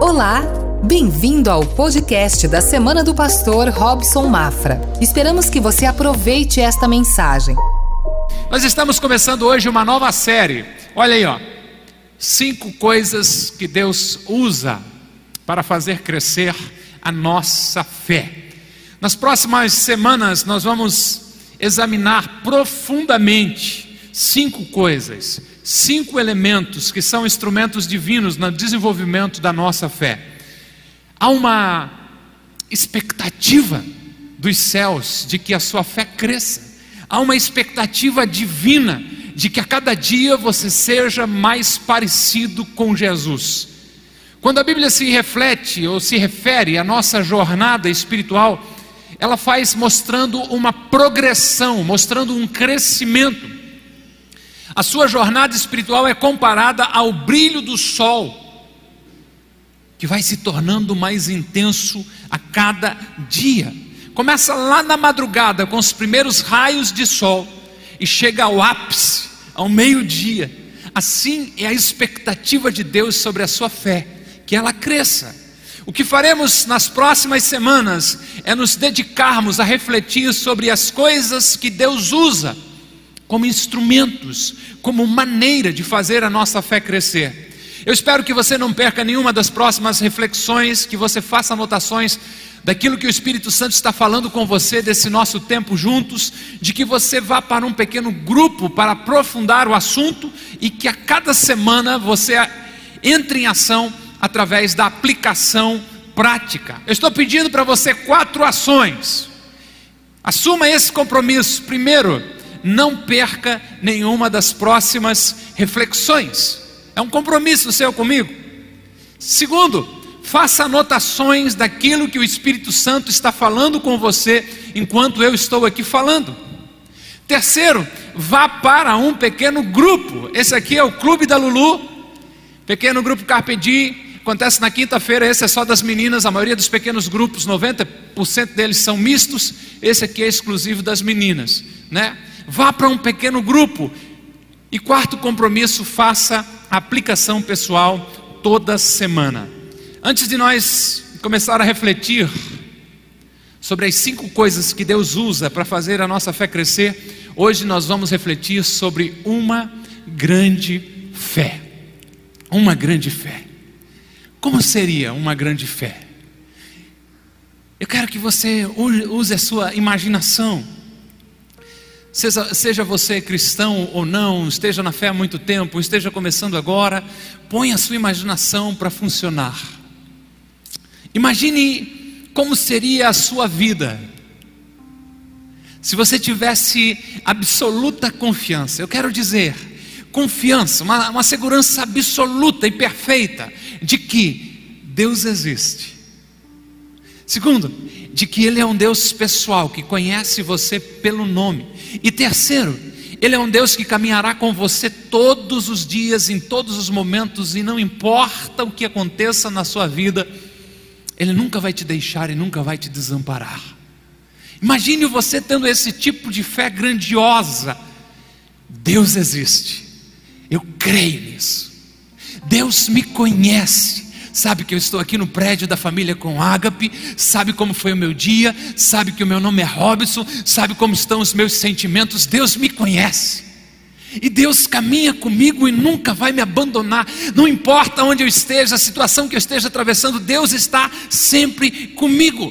Olá, bem-vindo ao podcast da Semana do Pastor Robson Mafra. Esperamos que você aproveite esta mensagem. Nós estamos começando hoje uma nova série. Olha aí, ó. Cinco coisas que Deus usa para fazer crescer a nossa fé. Nas próximas semanas nós vamos examinar profundamente cinco coisas cinco elementos que são instrumentos divinos no desenvolvimento da nossa fé. Há uma expectativa dos céus de que a sua fé cresça, há uma expectativa divina de que a cada dia você seja mais parecido com Jesus. Quando a Bíblia se reflete ou se refere à nossa jornada espiritual, ela faz mostrando uma progressão, mostrando um crescimento. A sua jornada espiritual é comparada ao brilho do sol, que vai se tornando mais intenso a cada dia. Começa lá na madrugada com os primeiros raios de sol e chega ao ápice, ao meio-dia. Assim é a expectativa de Deus sobre a sua fé, que ela cresça. O que faremos nas próximas semanas é nos dedicarmos a refletir sobre as coisas que Deus usa como instrumentos, como maneira de fazer a nossa fé crescer. Eu espero que você não perca nenhuma das próximas reflexões, que você faça anotações daquilo que o Espírito Santo está falando com você desse nosso tempo juntos, de que você vá para um pequeno grupo para aprofundar o assunto e que a cada semana você entre em ação através da aplicação prática. Eu estou pedindo para você quatro ações. Assuma esse compromisso. Primeiro, não perca nenhuma das próximas reflexões. É um compromisso seu comigo. Segundo, faça anotações daquilo que o Espírito Santo está falando com você enquanto eu estou aqui falando. Terceiro, vá para um pequeno grupo. Esse aqui é o Clube da Lulu, pequeno grupo Carpedi. Acontece na quinta-feira, esse é só das meninas, a maioria dos pequenos grupos, 90% deles são mistos, esse aqui é exclusivo das meninas, né? Vá para um pequeno grupo. E quarto compromisso, faça aplicação pessoal toda semana. Antes de nós começar a refletir sobre as cinco coisas que Deus usa para fazer a nossa fé crescer, hoje nós vamos refletir sobre uma grande fé. Uma grande fé. Como seria uma grande fé? Eu quero que você use a sua imaginação. Seja, você cristão ou não, esteja na fé há muito tempo, esteja começando agora, põe a sua imaginação para funcionar. Imagine como seria a sua vida se você tivesse absoluta confiança. Eu quero dizer, confiança, uma, uma segurança absoluta e perfeita de que Deus existe. Segundo, de que Ele é um Deus pessoal, que conhece você pelo nome. E terceiro, Ele é um Deus que caminhará com você todos os dias, em todos os momentos, e não importa o que aconteça na sua vida, Ele nunca vai te deixar e nunca vai te desamparar. Imagine você tendo esse tipo de fé grandiosa. Deus existe, eu creio nisso. Deus me conhece, sabe que eu estou aqui no prédio da família com ágape, sabe como foi o meu dia, sabe que o meu nome é Robson, sabe como estão os meus sentimentos, Deus me conhece. E Deus caminha comigo e nunca vai me abandonar, não importa onde eu esteja, a situação que eu esteja atravessando, Deus está sempre comigo.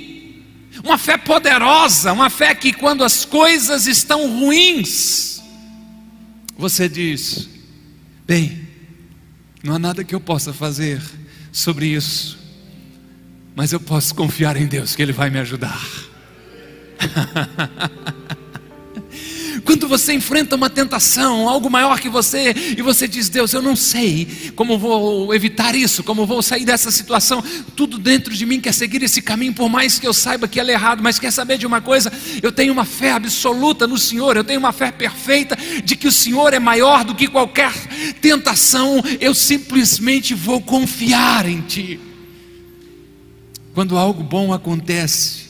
Uma fé poderosa, uma fé que quando as coisas estão ruins, você diz: bem, não há nada que eu possa fazer, sobre isso, mas eu posso confiar em Deus que Ele vai me ajudar. Quando você enfrenta uma tentação, algo maior que você, e você diz: Deus, eu não sei como vou evitar isso, como vou sair dessa situação. Tudo dentro de mim quer seguir esse caminho, por mais que eu saiba que ele é errado, mas quer saber de uma coisa? Eu tenho uma fé absoluta no Senhor, eu tenho uma fé perfeita de que o Senhor é maior do que qualquer tentação. Eu simplesmente vou confiar em Ti. Quando algo bom acontece,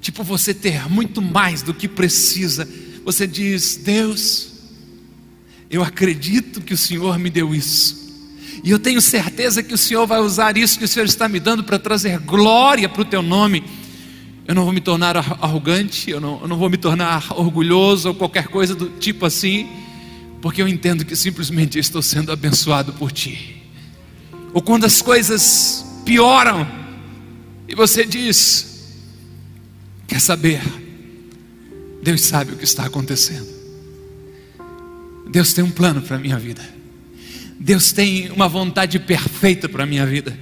tipo você ter muito mais do que precisa, você diz: Deus, eu acredito que o Senhor me deu isso. E eu tenho certeza que o Senhor vai usar isso que o Senhor está me dando para trazer glória para o teu nome. Eu não vou me tornar arrogante, eu não, eu não vou me tornar orgulhoso ou qualquer coisa do tipo assim, porque eu entendo que simplesmente estou sendo abençoado por ti. Ou quando as coisas pioram e você diz: Quer saber? Deus sabe o que está acontecendo. Deus tem um plano para a minha vida. Deus tem uma vontade perfeita para a minha vida.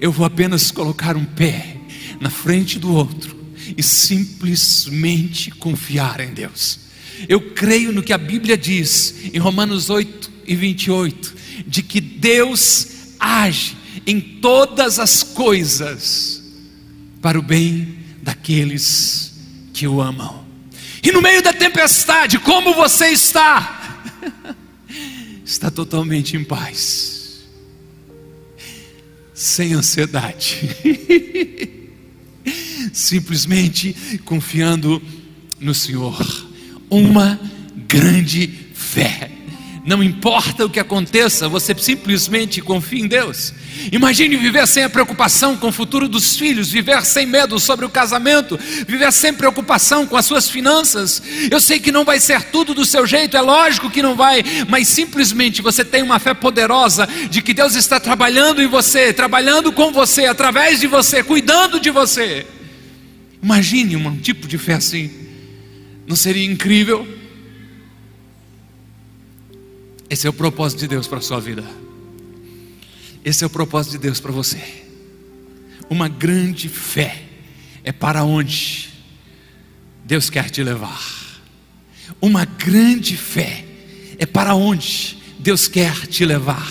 Eu vou apenas colocar um pé na frente do outro e simplesmente confiar em Deus. Eu creio no que a Bíblia diz em Romanos 8 e 28, de que Deus age em todas as coisas para o bem daqueles que o amam. E no meio da tempestade, como você está? está totalmente em paz, sem ansiedade, simplesmente confiando no Senhor. Uma grande fé. Não importa o que aconteça, você simplesmente confia em Deus. Imagine viver sem a preocupação com o futuro dos filhos, viver sem medo sobre o casamento, viver sem preocupação com as suas finanças. Eu sei que não vai ser tudo do seu jeito, é lógico que não vai, mas simplesmente você tem uma fé poderosa de que Deus está trabalhando em você, trabalhando com você, através de você, cuidando de você. Imagine um tipo de fé assim. Não seria incrível? Esse é o propósito de Deus para a sua vida. Esse é o propósito de Deus para você. Uma grande fé é para onde Deus quer te levar. Uma grande fé é para onde Deus quer te levar.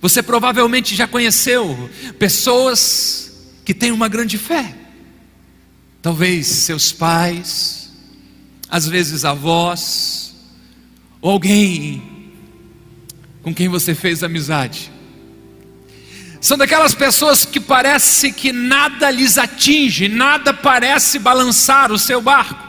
Você provavelmente já conheceu pessoas que têm uma grande fé. Talvez seus pais, às vezes avós, ou alguém com quem você fez amizade. São daquelas pessoas que parece que nada lhes atinge, nada parece balançar o seu barco.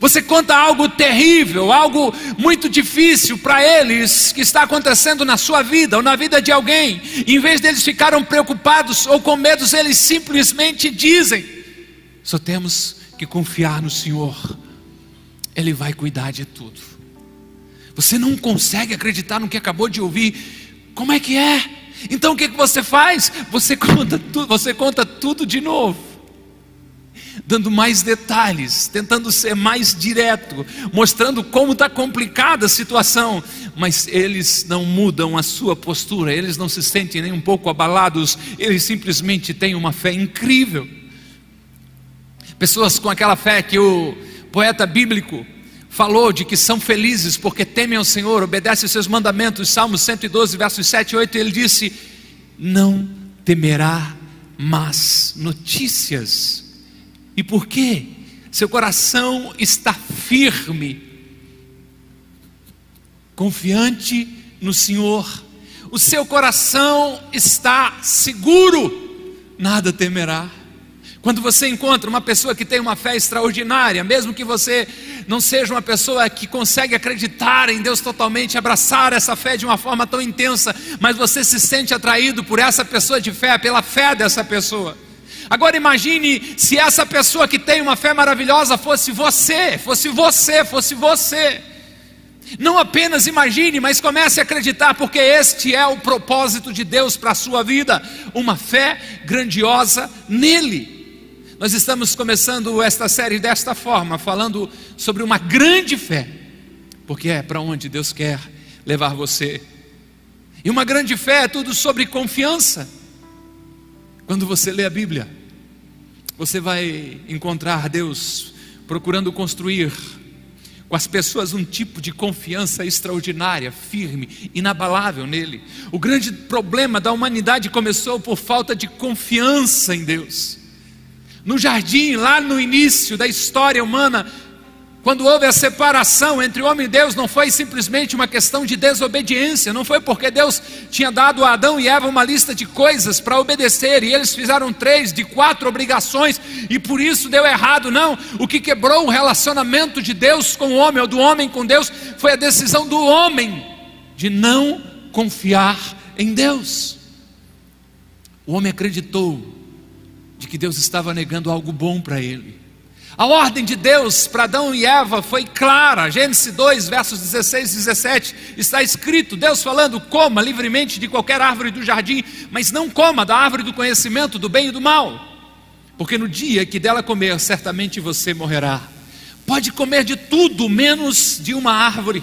Você conta algo terrível, algo muito difícil para eles que está acontecendo na sua vida ou na vida de alguém. Em vez deles ficarem preocupados ou com medos, eles simplesmente dizem: só temos que confiar no Senhor, Ele vai cuidar de tudo. Você não consegue acreditar no que acabou de ouvir. Como é que é? Então o que, que você faz? Você conta, tu, você conta tudo de novo dando mais detalhes, tentando ser mais direto, mostrando como está complicada a situação, mas eles não mudam a sua postura, eles não se sentem nem um pouco abalados, eles simplesmente têm uma fé incrível. Pessoas com aquela fé que o poeta bíblico falou de que são felizes porque temem ao Senhor, obedecem os seus mandamentos, Salmos 112, versos 7 e 8, ele disse: Não temerá más notícias. E por quê? Seu coração está firme, confiante no Senhor, o seu coração está seguro, nada temerá. Quando você encontra uma pessoa que tem uma fé extraordinária, mesmo que você não seja uma pessoa que consegue acreditar em Deus totalmente, abraçar essa fé de uma forma tão intensa, mas você se sente atraído por essa pessoa de fé, pela fé dessa pessoa. Agora imagine se essa pessoa que tem uma fé maravilhosa fosse você, fosse você, fosse você. Não apenas imagine, mas comece a acreditar, porque este é o propósito de Deus para a sua vida, uma fé grandiosa nele. Nós estamos começando esta série desta forma, falando sobre uma grande fé, porque é para onde Deus quer levar você. E uma grande fé é tudo sobre confiança. Quando você lê a Bíblia, você vai encontrar Deus procurando construir com as pessoas um tipo de confiança extraordinária, firme, inabalável nele. O grande problema da humanidade começou por falta de confiança em Deus no jardim, lá no início da história humana, quando houve a separação entre homem e Deus, não foi simplesmente uma questão de desobediência, não foi porque Deus tinha dado a Adão e Eva uma lista de coisas para obedecer e eles fizeram três de quatro obrigações e por isso deu errado, não. O que quebrou o relacionamento de Deus com o homem ou do homem com Deus foi a decisão do homem de não confiar em Deus. O homem acreditou de que Deus estava negando algo bom para ele. A ordem de Deus para Adão e Eva foi clara. Gênesis 2, versos 16 e 17, está escrito: Deus falando: coma livremente de qualquer árvore do jardim, mas não coma da árvore do conhecimento do bem e do mal, porque no dia que dela comer, certamente você morrerá. Pode comer de tudo, menos de uma árvore.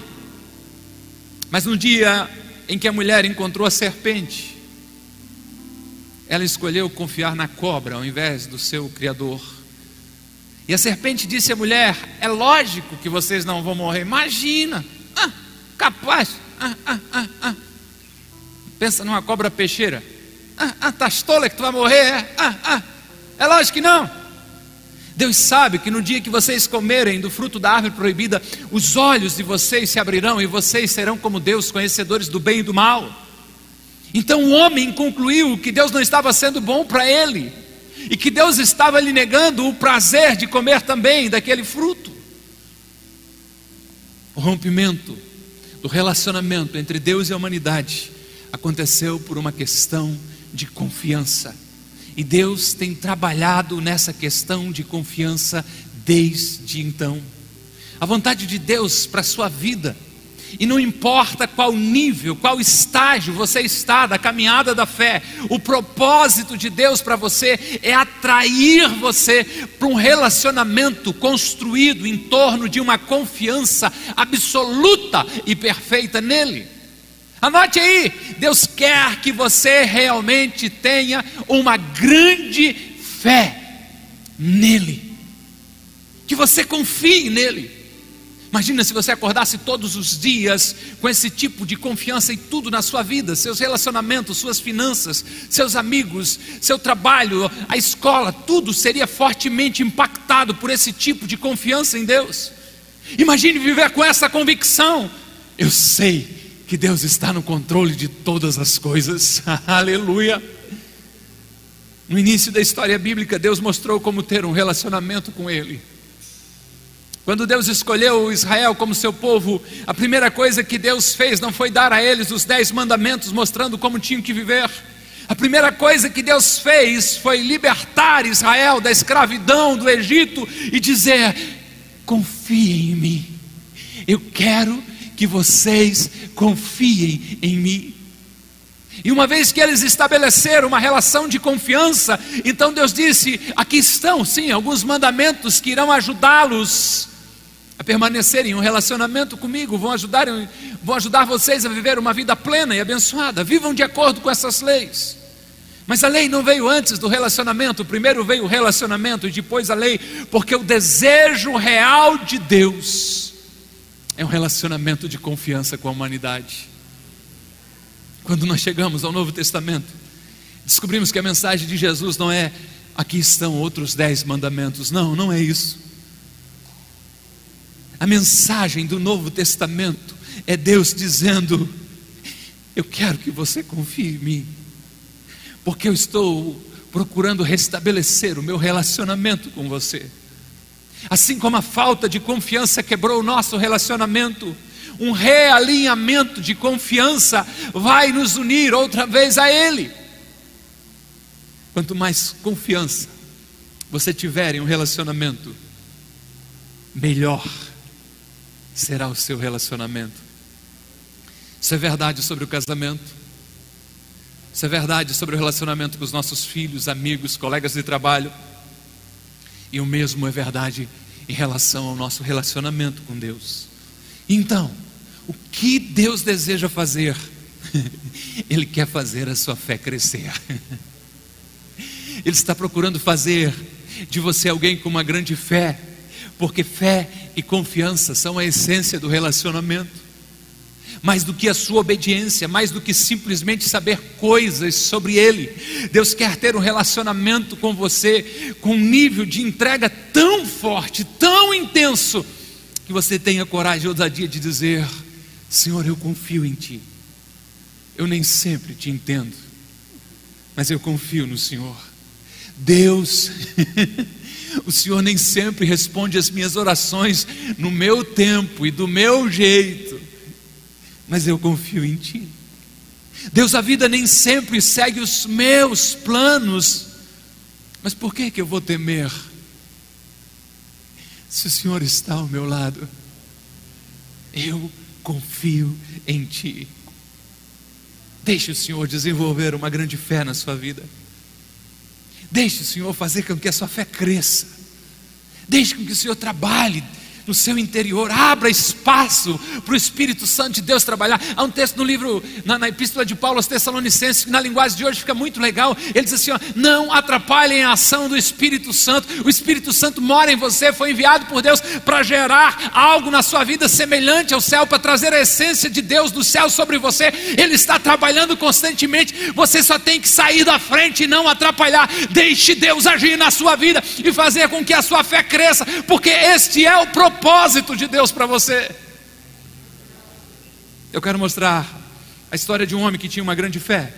Mas no dia em que a mulher encontrou a serpente, ela escolheu confiar na cobra ao invés do seu Criador. E a serpente disse à mulher: É lógico que vocês não vão morrer. Imagina, ah, capaz. Ah, ah, ah, ah. Pensa numa cobra peixeira. Ah, ah, tá tola que tu vai morrer? É, ah, ah. é lógico que não. Deus sabe que no dia que vocês comerem do fruto da árvore proibida, os olhos de vocês se abrirão e vocês serão como Deus, conhecedores do bem e do mal. Então o homem concluiu que Deus não estava sendo bom para ele e que Deus estava lhe negando o prazer de comer também daquele fruto. O rompimento do relacionamento entre Deus e a humanidade aconteceu por uma questão de confiança. E Deus tem trabalhado nessa questão de confiança desde então. A vontade de Deus para a sua vida e não importa qual nível, qual estágio você está da caminhada da fé, o propósito de Deus para você é atrair você para um relacionamento construído em torno de uma confiança absoluta e perfeita nele. Anote aí, Deus quer que você realmente tenha uma grande fé nele, que você confie nele. Imagina se você acordasse todos os dias com esse tipo de confiança em tudo na sua vida, seus relacionamentos, suas finanças, seus amigos, seu trabalho, a escola, tudo seria fortemente impactado por esse tipo de confiança em Deus. Imagine viver com essa convicção. Eu sei que Deus está no controle de todas as coisas. Aleluia. No início da história bíblica, Deus mostrou como ter um relacionamento com Ele. Quando Deus escolheu Israel como seu povo, a primeira coisa que Deus fez não foi dar a eles os dez mandamentos mostrando como tinham que viver. A primeira coisa que Deus fez foi libertar Israel da escravidão do Egito e dizer: confiem em mim. Eu quero que vocês confiem em mim. E uma vez que eles estabeleceram uma relação de confiança, então Deus disse: aqui estão, sim, alguns mandamentos que irão ajudá-los a permanecerem em um relacionamento comigo, vão ajudar, vão ajudar vocês a viver uma vida plena e abençoada. Vivam de acordo com essas leis. Mas a lei não veio antes do relacionamento, primeiro veio o relacionamento e depois a lei, porque o desejo real de Deus é um relacionamento de confiança com a humanidade. Quando nós chegamos ao Novo Testamento, descobrimos que a mensagem de Jesus não é aqui estão outros dez mandamentos, não, não é isso. A mensagem do Novo Testamento é Deus dizendo: Eu quero que você confie em mim, porque eu estou procurando restabelecer o meu relacionamento com você. Assim como a falta de confiança quebrou o nosso relacionamento, um realinhamento de confiança vai nos unir outra vez a Ele. Quanto mais confiança você tiver em um relacionamento, melhor será o seu relacionamento. Isso é verdade sobre o casamento. Isso é verdade sobre o relacionamento com os nossos filhos, amigos, colegas de trabalho. E o mesmo é verdade em relação ao nosso relacionamento com Deus. Então, o que Deus deseja fazer? Ele quer fazer a sua fé crescer. Ele está procurando fazer de você alguém com uma grande fé porque fé e confiança são a essência do relacionamento. Mais do que a sua obediência, mais do que simplesmente saber coisas sobre Ele, Deus quer ter um relacionamento com você com um nível de entrega tão forte, tão intenso, que você tenha coragem e ousadia de dizer: Senhor, eu confio em Ti. Eu nem sempre te entendo, mas eu confio no Senhor. Deus O Senhor nem sempre responde as minhas orações no meu tempo e do meu jeito, mas eu confio em Ti. Deus, a vida nem sempre segue os meus planos, mas por que, que eu vou temer? Se o Senhor está ao meu lado, eu confio em Ti. Deixe o Senhor desenvolver uma grande fé na sua vida. Deixe o Senhor fazer com que a sua fé cresça. Deixe com que o Senhor trabalhe no seu interior, abra espaço para o Espírito Santo de Deus trabalhar. Há um texto no livro, na, na Epístola de Paulo aos Tessalonicenses, que na linguagem de hoje fica muito legal. Ele diz assim: ó, não atrapalhem a ação do Espírito Santo. O Espírito Santo mora em você, foi enviado por Deus para gerar algo na sua vida semelhante ao céu, para trazer a essência de Deus do céu sobre você. Ele está trabalhando constantemente. Você só tem que sair da frente e não atrapalhar. Deixe Deus agir na sua vida e fazer com que a sua fé cresça, porque este é o propósito propósito de Deus para você. Eu quero mostrar a história de um homem que tinha uma grande fé.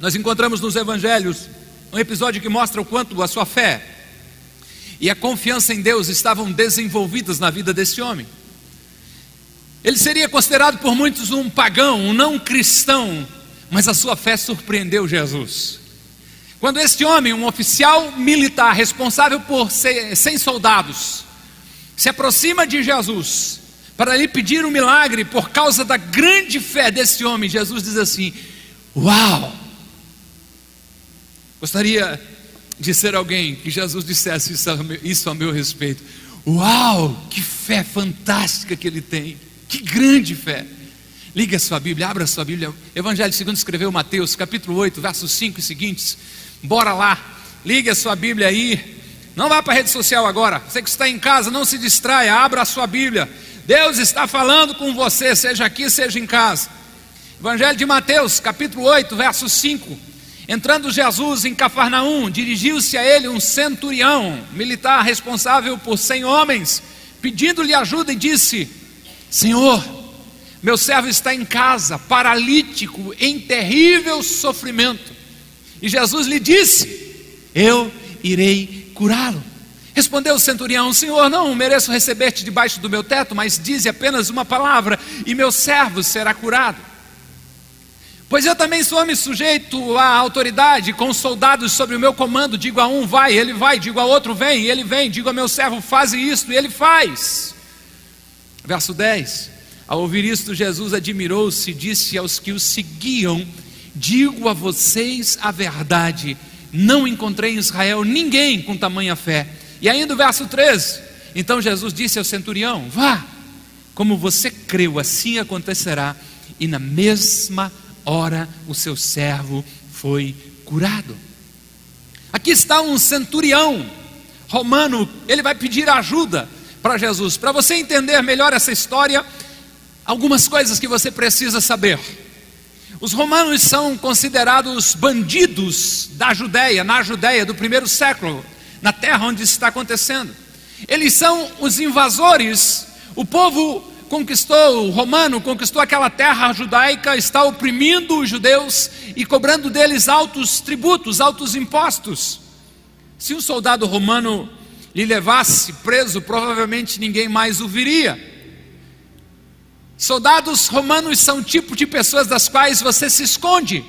Nós encontramos nos evangelhos um episódio que mostra o quanto a sua fé e a confiança em Deus estavam desenvolvidas na vida desse homem. Ele seria considerado por muitos um pagão, um não cristão, mas a sua fé surpreendeu Jesus. Quando este homem, um oficial militar responsável por 100 soldados, se aproxima de Jesus para lhe pedir um milagre por causa da grande fé desse homem, Jesus diz assim: Uau! Gostaria de ser alguém que Jesus dissesse isso a meu, isso a meu respeito. Uau, que fé fantástica que ele tem, que grande fé. Liga a sua Bíblia, abra a sua Bíblia. Evangelho segundo escreveu Mateus, capítulo 8, versos 5 e seguintes. Bora lá, ligue a sua Bíblia aí. Não vá para a rede social agora. Você que está em casa, não se distraia, abra a sua Bíblia. Deus está falando com você, seja aqui, seja em casa. Evangelho de Mateus, capítulo 8, verso 5. Entrando Jesus em Cafarnaum, dirigiu-se a ele um centurião, militar responsável por cem homens, pedindo-lhe ajuda e disse: Senhor, meu servo está em casa, paralítico, em terrível sofrimento. E Jesus lhe disse: Eu irei curá-lo. Respondeu o centurião: Senhor, não mereço receber-te debaixo do meu teto, mas dize apenas uma palavra e meu servo será curado. Pois eu também sou homem sujeito à autoridade, com soldados sobre o meu comando. Digo a um, vai, ele vai. Digo a outro, vem, ele vem. Digo a meu servo, faz isto, e ele faz. Verso 10: Ao ouvir isto, Jesus admirou-se e disse aos que o seguiam: Digo a vocês a verdade, não encontrei em Israel ninguém com tamanha fé. E ainda o verso 13: Então Jesus disse ao centurião: Vá, como você creu, assim acontecerá. E na mesma hora o seu servo foi curado. Aqui está um centurião romano, ele vai pedir ajuda para Jesus. Para você entender melhor essa história, algumas coisas que você precisa saber. Os romanos são considerados bandidos da Judéia, na Judéia do primeiro século, na terra onde isso está acontecendo. Eles são os invasores, o povo conquistou, o romano conquistou aquela terra judaica, está oprimindo os judeus e cobrando deles altos tributos, altos impostos. Se um soldado romano lhe levasse preso, provavelmente ninguém mais o viria. Soldados romanos são tipo de pessoas das quais você se esconde.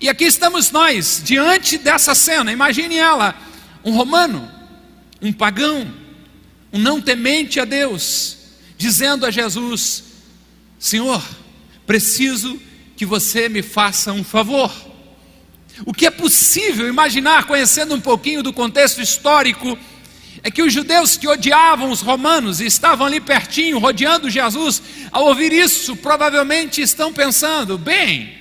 E aqui estamos nós, diante dessa cena. Imagine ela: um romano, um pagão, um não temente a Deus, dizendo a Jesus: Senhor, preciso que você me faça um favor. O que é possível imaginar, conhecendo um pouquinho do contexto histórico é que os judeus que odiavam os romanos e estavam ali pertinho, rodeando Jesus, ao ouvir isso, provavelmente estão pensando: bem,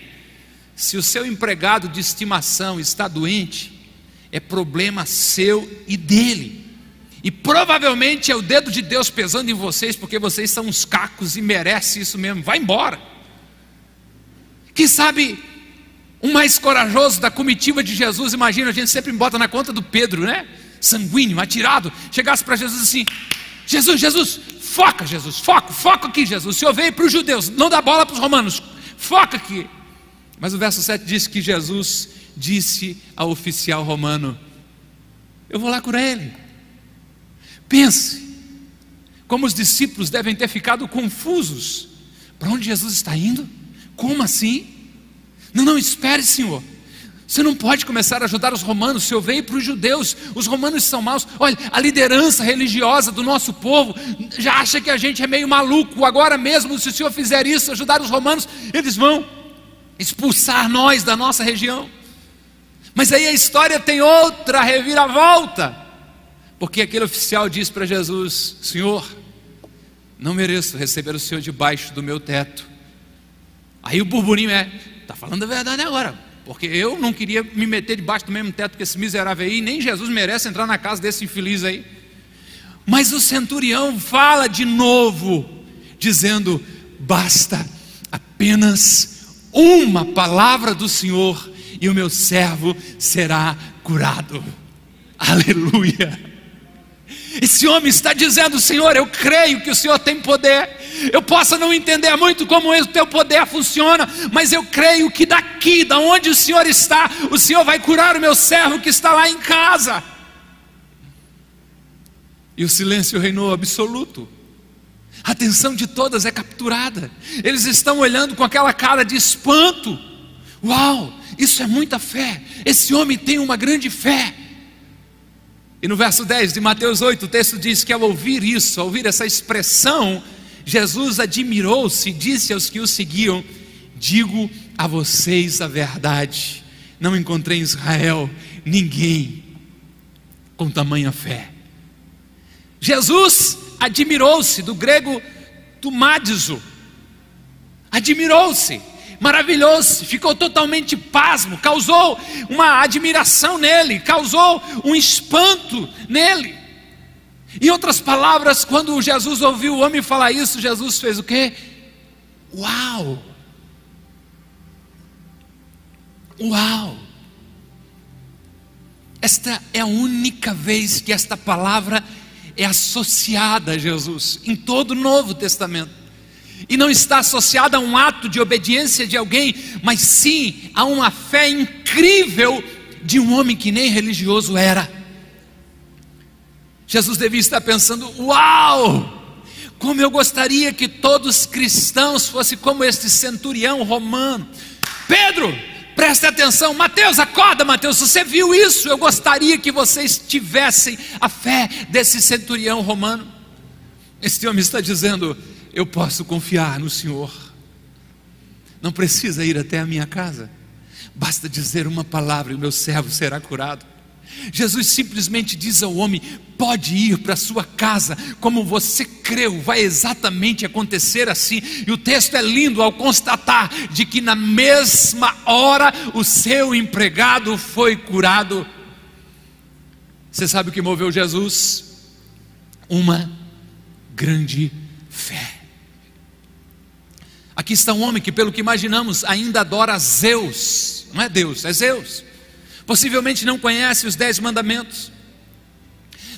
se o seu empregado de estimação está doente, é problema seu e dele. E provavelmente é o dedo de Deus pesando em vocês, porque vocês são uns cacos e merecem isso mesmo. Vai embora. Quem sabe o mais corajoso da comitiva de Jesus, imagina, a gente sempre bota na conta do Pedro, né? Sanguíneo, atirado, chegasse para Jesus assim: Jesus, Jesus, foca, Jesus, foca, foca aqui, Jesus. O Senhor veio para os judeus, não dá bola para os romanos, foca aqui. Mas o verso 7 diz que Jesus disse ao oficial romano: Eu vou lá curar ele. Pense, como os discípulos devem ter ficado confusos, Para onde Jesus está indo? Como assim? Não, não, espere, Senhor. Você não pode começar a ajudar os romanos, o Senhor veio para os judeus, os romanos são maus. Olha, a liderança religiosa do nosso povo já acha que a gente é meio maluco. Agora mesmo, se o Senhor fizer isso, ajudar os romanos, eles vão expulsar nós da nossa região. Mas aí a história tem outra reviravolta, porque aquele oficial diz para Jesus: Senhor, não mereço receber o Senhor debaixo do meu teto. Aí o burburinho é: está falando a verdade agora, porque eu não queria me meter debaixo do mesmo teto que esse miserável aí, nem Jesus merece entrar na casa desse infeliz aí. Mas o centurião fala de novo, dizendo: basta apenas uma palavra do Senhor e o meu servo será curado. Aleluia. Esse homem está dizendo: Senhor, eu creio que o Senhor tem poder. Eu posso não entender muito como o teu poder funciona, mas eu creio que daqui, da onde o Senhor está, o Senhor vai curar o meu servo que está lá em casa. E o silêncio reinou absoluto. A atenção de todas é capturada. Eles estão olhando com aquela cara de espanto. Uau, isso é muita fé. Esse homem tem uma grande fé. E no verso 10 de Mateus 8, o texto diz que ao ouvir isso, ao ouvir essa expressão, Jesus admirou-se e disse aos que o seguiam: Digo a vocês a verdade, não encontrei em Israel ninguém com tamanha fé. Jesus admirou-se, do grego tumadizo, admirou-se, maravilhou-se, ficou totalmente pasmo, causou uma admiração nele, causou um espanto nele. Em outras palavras, quando Jesus ouviu o homem falar isso, Jesus fez o quê? Uau! Uau! Esta é a única vez que esta palavra é associada a Jesus em todo o Novo Testamento. E não está associada a um ato de obediência de alguém, mas sim a uma fé incrível de um homem que nem religioso era. Jesus devia estar pensando: Uau! Como eu gostaria que todos os cristãos fossem como este centurião romano. Pedro, Preste atenção, Mateus, acorda, Mateus. Você viu isso? Eu gostaria que vocês tivessem a fé desse centurião romano. Este homem está dizendo: Eu posso confiar no Senhor. Não precisa ir até a minha casa. Basta dizer uma palavra e o meu servo será curado. Jesus simplesmente diz ao homem: pode ir para sua casa, como você creu, vai exatamente acontecer assim. E o texto é lindo ao constatar de que na mesma hora o seu empregado foi curado. Você sabe o que moveu Jesus? Uma grande fé. Aqui está um homem que, pelo que imaginamos, ainda adora Zeus, não é Deus, é Zeus. Possivelmente não conhece os dez mandamentos,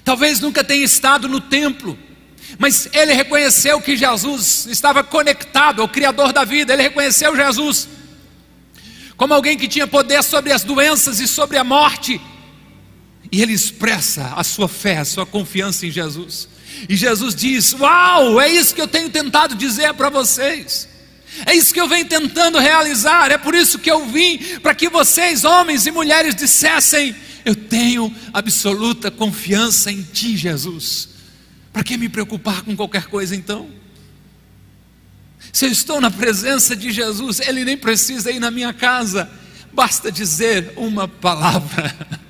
talvez nunca tenha estado no templo, mas ele reconheceu que Jesus estava conectado ao Criador da vida, ele reconheceu Jesus como alguém que tinha poder sobre as doenças e sobre a morte, e ele expressa a sua fé, a sua confiança em Jesus. E Jesus diz: Uau, é isso que eu tenho tentado dizer para vocês. É isso que eu venho tentando realizar. É por isso que eu vim, para que vocês, homens e mulheres, dissessem: Eu tenho absoluta confiança em Ti, Jesus. Para que me preocupar com qualquer coisa então? Se eu estou na presença de Jesus, Ele nem precisa ir na minha casa, basta dizer uma palavra.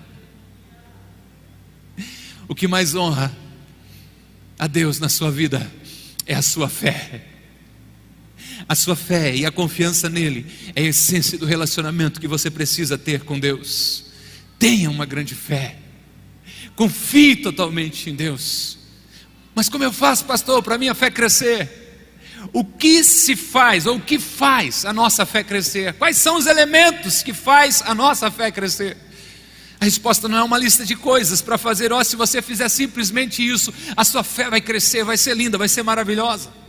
O que mais honra a Deus na sua vida é a sua fé. A sua fé e a confiança nele é a essência do relacionamento que você precisa ter com Deus. Tenha uma grande fé. Confie totalmente em Deus. Mas como eu faço, pastor, para minha fé crescer? O que se faz, ou o que faz a nossa fé crescer? Quais são os elementos que faz a nossa fé crescer? A resposta não é uma lista de coisas para fazer, ó, oh, se você fizer simplesmente isso, a sua fé vai crescer, vai ser linda, vai ser maravilhosa.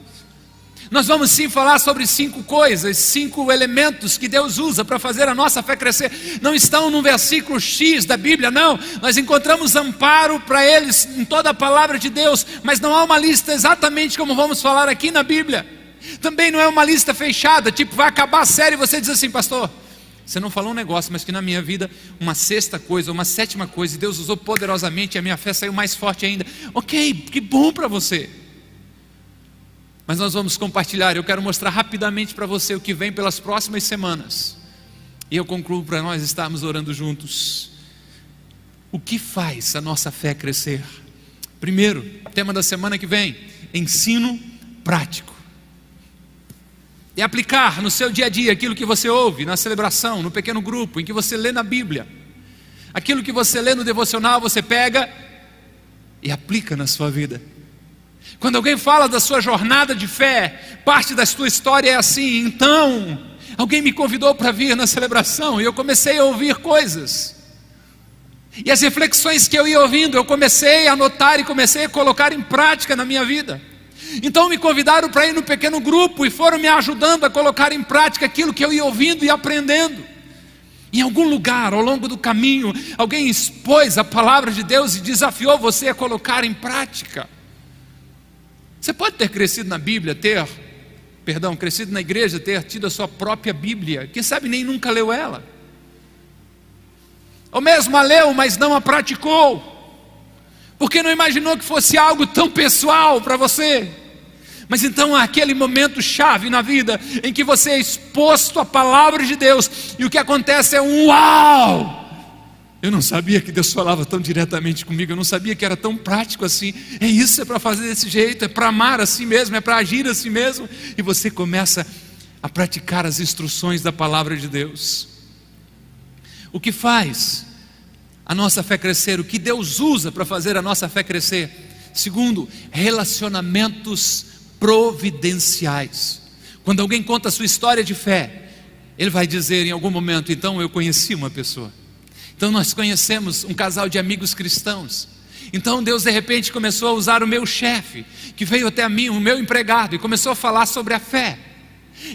Nós vamos sim falar sobre cinco coisas, cinco elementos que Deus usa para fazer a nossa fé crescer. Não estão no versículo X da Bíblia, não. Nós encontramos amparo para eles em toda a palavra de Deus, mas não há uma lista exatamente como vamos falar aqui na Bíblia. Também não é uma lista fechada, tipo, vai acabar a série e você diz assim, pastor, você não falou um negócio, mas que na minha vida, uma sexta coisa, uma sétima coisa, e Deus usou poderosamente, e a minha fé saiu mais forte ainda. Ok, que bom para você. Mas nós vamos compartilhar, eu quero mostrar rapidamente para você o que vem pelas próximas semanas. E eu concluo para nós estarmos orando juntos. O que faz a nossa fé crescer? Primeiro, tema da semana que vem: ensino prático e aplicar no seu dia a dia aquilo que você ouve na celebração, no pequeno grupo, em que você lê na Bíblia. Aquilo que você lê no devocional, você pega e aplica na sua vida. Quando alguém fala da sua jornada de fé, parte da sua história é assim, então, alguém me convidou para vir na celebração e eu comecei a ouvir coisas. E as reflexões que eu ia ouvindo, eu comecei a anotar e comecei a colocar em prática na minha vida. Então me convidaram para ir no pequeno grupo e foram me ajudando a colocar em prática aquilo que eu ia ouvindo e aprendendo. Em algum lugar, ao longo do caminho, alguém expôs a palavra de Deus e desafiou você a colocar em prática. Você pode ter crescido na Bíblia, ter, perdão, crescido na igreja, ter tido a sua própria Bíblia, quem sabe nem nunca leu ela. Ou mesmo a leu, mas não a praticou porque não imaginou que fosse algo tão pessoal para você. Mas então há aquele momento chave na vida em que você é exposto à palavra de Deus e o que acontece é um uau! Eu não sabia que Deus falava tão diretamente comigo, eu não sabia que era tão prático assim. É isso, é para fazer desse jeito, é para amar assim mesmo, é para agir assim mesmo. E você começa a praticar as instruções da palavra de Deus. O que faz a nossa fé crescer, o que Deus usa para fazer a nossa fé crescer. Segundo, relacionamentos providenciais. Quando alguém conta a sua história de fé, ele vai dizer em algum momento: então eu conheci uma pessoa. Então nós conhecemos um casal de amigos cristãos. Então Deus de repente começou a usar o meu chefe, que veio até mim, o meu empregado, e começou a falar sobre a fé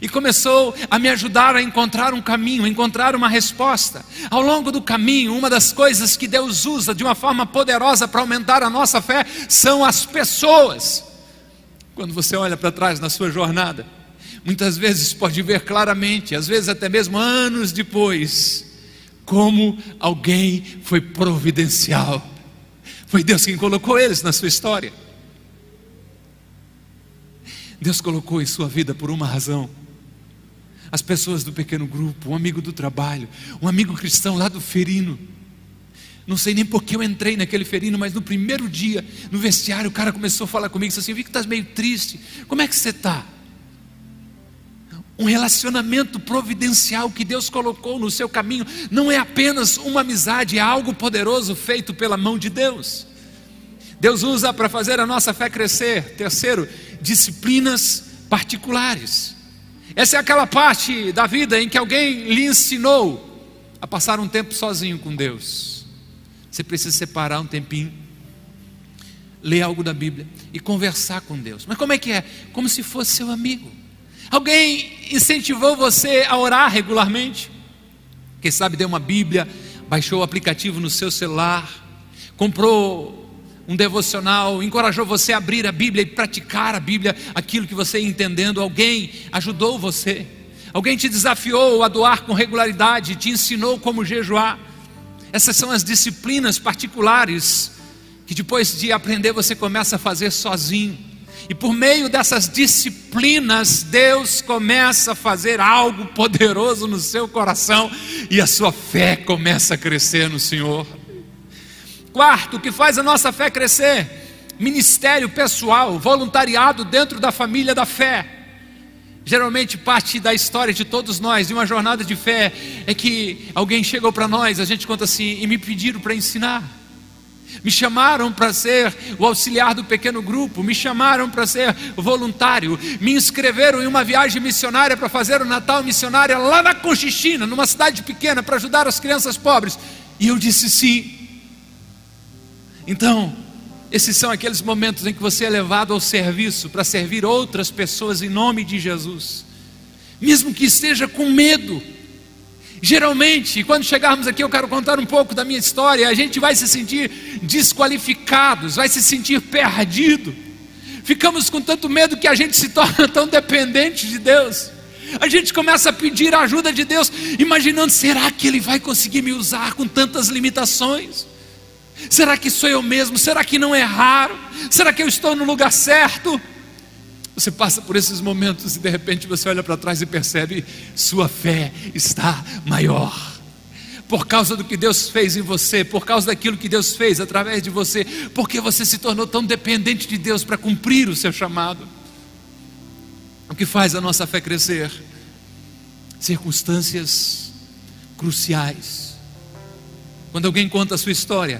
e começou a me ajudar a encontrar um caminho, a encontrar uma resposta. Ao longo do caminho, uma das coisas que Deus usa de uma forma poderosa para aumentar a nossa fé são as pessoas. Quando você olha para trás na sua jornada, muitas vezes pode ver claramente, às vezes até mesmo anos depois, como alguém foi providencial. Foi Deus quem colocou eles na sua história. Deus colocou em sua vida por uma razão. As pessoas do pequeno grupo, um amigo do trabalho, um amigo cristão lá do ferino. Não sei nem por que eu entrei naquele ferino, mas no primeiro dia, no vestiário, o cara começou a falar comigo, disse assim: Eu vi que estás meio triste, como é que você está? Um relacionamento providencial que Deus colocou no seu caminho não é apenas uma amizade, é algo poderoso feito pela mão de Deus. Deus usa para fazer a nossa fé crescer. Terceiro, disciplinas particulares. Essa é aquela parte da vida em que alguém lhe ensinou a passar um tempo sozinho com Deus. Você precisa separar um tempinho, ler algo da Bíblia e conversar com Deus. Mas como é que é? Como se fosse seu amigo. Alguém incentivou você a orar regularmente? Quem sabe deu uma Bíblia, baixou o aplicativo no seu celular, comprou um devocional, encorajou você a abrir a Bíblia e praticar a Bíblia, aquilo que você ia entendendo, alguém ajudou você, alguém te desafiou a doar com regularidade, te ensinou como jejuar. Essas são as disciplinas particulares que depois de aprender você começa a fazer sozinho. E por meio dessas disciplinas, Deus começa a fazer algo poderoso no seu coração e a sua fé começa a crescer no Senhor. Quarto, o que faz a nossa fé crescer? Ministério pessoal, voluntariado dentro da família da fé. Geralmente parte da história de todos nós, de uma jornada de fé, é que alguém chegou para nós, a gente conta assim, e me pediram para ensinar. Me chamaram para ser o auxiliar do pequeno grupo, me chamaram para ser voluntário, me inscreveram em uma viagem missionária para fazer o Natal missionária lá na Conchichina, numa cidade pequena, para ajudar as crianças pobres. E eu disse sim. Então, esses são aqueles momentos em que você é levado ao serviço para servir outras pessoas em nome de Jesus, mesmo que esteja com medo. Geralmente, quando chegarmos aqui, eu quero contar um pouco da minha história. A gente vai se sentir desqualificados, vai se sentir perdido, ficamos com tanto medo que a gente se torna tão dependente de Deus. A gente começa a pedir a ajuda de Deus, imaginando: será que Ele vai conseguir me usar com tantas limitações? Será que sou eu mesmo? Será que não é raro? Será que eu estou no lugar certo? Você passa por esses momentos e de repente você olha para trás e percebe: sua fé está maior. Por causa do que Deus fez em você, por causa daquilo que Deus fez através de você, porque você se tornou tão dependente de Deus para cumprir o seu chamado. O que faz a nossa fé crescer? Circunstâncias cruciais. Quando alguém conta a sua história,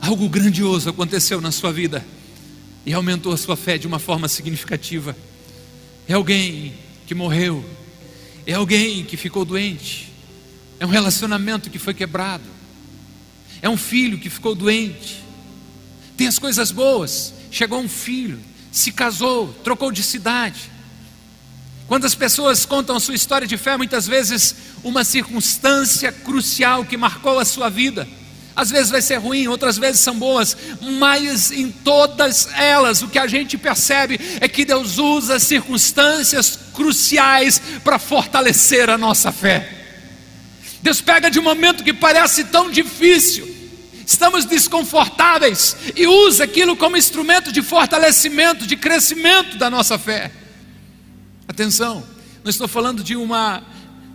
algo grandioso aconteceu na sua vida e aumentou a sua fé de uma forma significativa. É alguém que morreu, é alguém que ficou doente, é um relacionamento que foi quebrado, é um filho que ficou doente. Tem as coisas boas, chegou um filho, se casou, trocou de cidade. Quando as pessoas contam a sua história de fé, muitas vezes uma circunstância crucial que marcou a sua vida às vezes vai ser ruim, outras vezes são boas, mas em todas elas o que a gente percebe é que Deus usa circunstâncias cruciais para fortalecer a nossa fé. Deus pega de um momento que parece tão difícil, estamos desconfortáveis e usa aquilo como instrumento de fortalecimento, de crescimento da nossa fé. Atenção, não estou falando de uma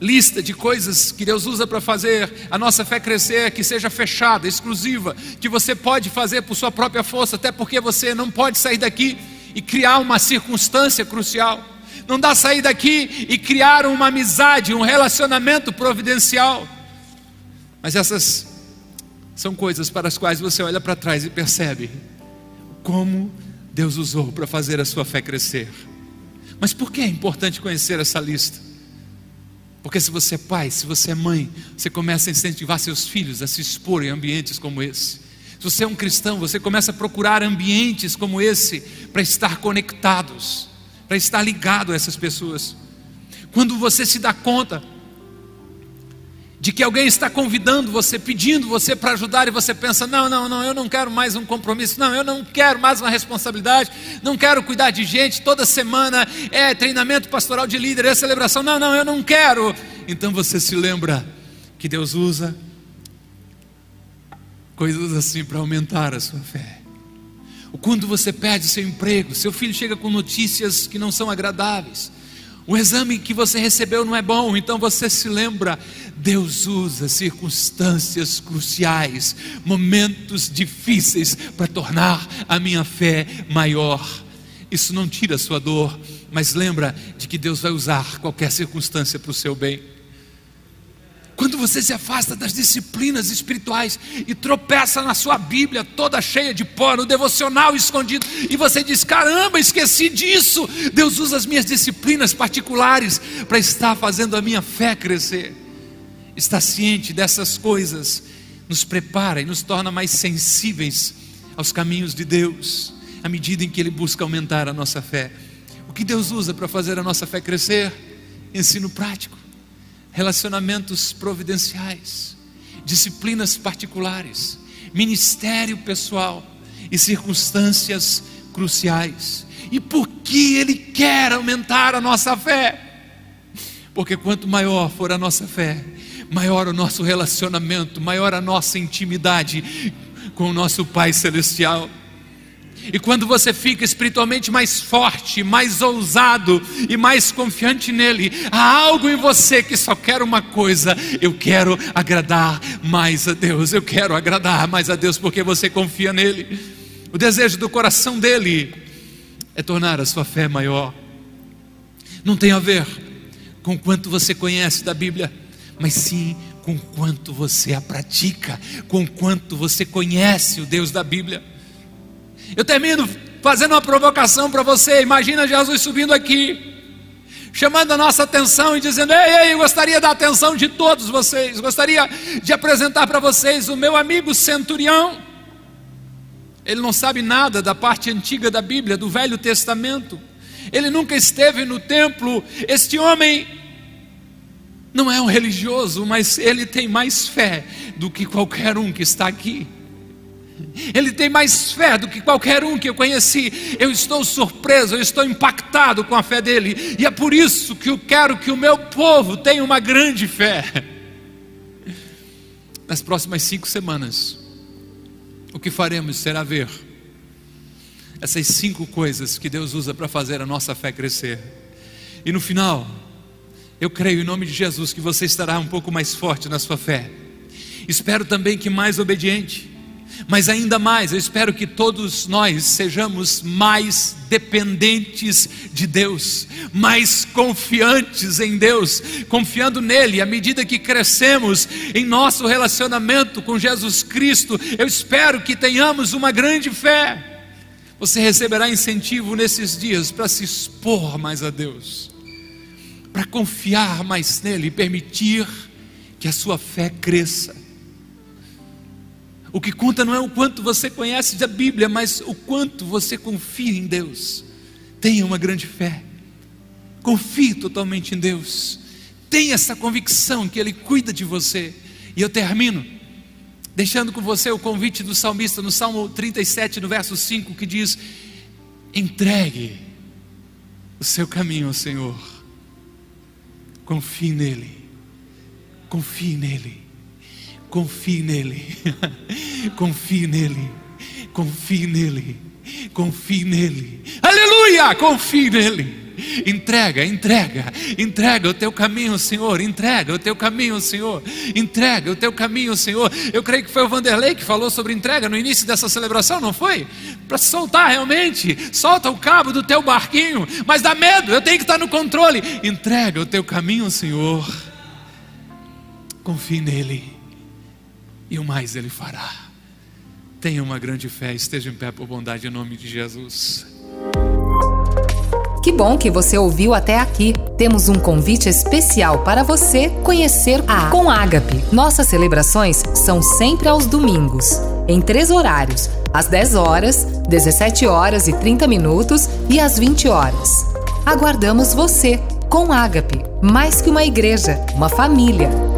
lista de coisas que Deus usa para fazer a nossa fé crescer, que seja fechada, exclusiva, que você pode fazer por sua própria força, até porque você não pode sair daqui e criar uma circunstância crucial. Não dá sair daqui e criar uma amizade, um relacionamento providencial. Mas essas são coisas para as quais você olha para trás e percebe como Deus usou para fazer a sua fé crescer. Mas por que é importante conhecer essa lista? Porque se você é pai, se você é mãe, você começa a incentivar seus filhos a se expor em ambientes como esse. Se você é um cristão, você começa a procurar ambientes como esse para estar conectados, para estar ligado a essas pessoas. Quando você se dá conta de que alguém está convidando você, pedindo você para ajudar, e você pensa: não, não, não, eu não quero mais um compromisso, não, eu não quero mais uma responsabilidade, não quero cuidar de gente, toda semana é treinamento pastoral de líder, é celebração, não, não, eu não quero. Então você se lembra que Deus usa coisas assim para aumentar a sua fé. Quando você perde seu emprego, seu filho chega com notícias que não são agradáveis, o exame que você recebeu não é bom, então você se lembra. Deus usa circunstâncias cruciais, momentos difíceis para tornar a minha fé maior. Isso não tira a sua dor, mas lembra de que Deus vai usar qualquer circunstância para o seu bem. Quando você se afasta das disciplinas espirituais e tropeça na sua Bíblia toda cheia de pó, no devocional escondido, e você diz: caramba, esqueci disso. Deus usa as minhas disciplinas particulares para estar fazendo a minha fé crescer. Estar ciente dessas coisas nos prepara e nos torna mais sensíveis aos caminhos de Deus, à medida em que Ele busca aumentar a nossa fé. O que Deus usa para fazer a nossa fé crescer? Ensino prático relacionamentos providenciais, disciplinas particulares, ministério pessoal e circunstâncias cruciais. E por que Ele quer aumentar a nossa fé? Porque quanto maior for a nossa fé, maior o nosso relacionamento, maior a nossa intimidade com o nosso Pai Celestial. E quando você fica espiritualmente mais forte, mais ousado e mais confiante nele, há algo em você que só quer uma coisa: eu quero agradar mais a Deus, eu quero agradar mais a Deus porque você confia nele. O desejo do coração dele é tornar a sua fé maior. Não tem a ver com quanto você conhece da Bíblia, mas sim com quanto você a pratica, com quanto você conhece o Deus da Bíblia. Eu termino fazendo uma provocação para você. Imagina Jesus subindo aqui, chamando a nossa atenção e dizendo: Ei, ei, eu gostaria da atenção de todos vocês. Gostaria de apresentar para vocês o meu amigo centurião. Ele não sabe nada da parte antiga da Bíblia, do Velho Testamento. Ele nunca esteve no templo. Este homem não é um religioso, mas ele tem mais fé do que qualquer um que está aqui. Ele tem mais fé do que qualquer um que eu conheci. Eu estou surpreso, eu estou impactado com a fé dele. E é por isso que eu quero que o meu povo tenha uma grande fé. Nas próximas cinco semanas, o que faremos será ver essas cinco coisas que Deus usa para fazer a nossa fé crescer. E no final, eu creio em nome de Jesus que você estará um pouco mais forte na sua fé. Espero também que mais obediente mas ainda mais, eu espero que todos nós sejamos mais dependentes de Deus, mais confiantes em Deus, confiando nele. À medida que crescemos em nosso relacionamento com Jesus Cristo, eu espero que tenhamos uma grande fé. Você receberá incentivo nesses dias para se expor mais a Deus, para confiar mais nele e permitir que a sua fé cresça o que conta não é o quanto você conhece da Bíblia, mas o quanto você confia em Deus. Tenha uma grande fé. Confie totalmente em Deus. Tenha essa convicção que Ele cuida de você. E eu termino deixando com você o convite do salmista no Salmo 37, no verso 5, que diz: entregue o seu caminho ao Senhor. Confie nele. Confie nele Confie nele. confie nele. Confie nele. Confie nele. Aleluia! Confie nele. Entrega, entrega, entrega o teu caminho, Senhor. Entrega o teu caminho, Senhor. Entrega o teu caminho, Senhor. Eu creio que foi o Vanderlei que falou sobre entrega no início dessa celebração, não foi? Para soltar realmente, solta o cabo do teu barquinho, mas dá medo, eu tenho que estar no controle. Entrega o teu caminho, Senhor. Confie nele e o mais Ele fará. Tenha uma grande fé, esteja em pé por bondade em nome de Jesus. Que bom que você ouviu até aqui. Temos um convite especial para você conhecer a Com Ágape. Nossas celebrações são sempre aos domingos, em três horários: às 10 horas, 17 horas e 30 minutos e às 20 horas. Aguardamos você com Ágape, mais que uma igreja, uma família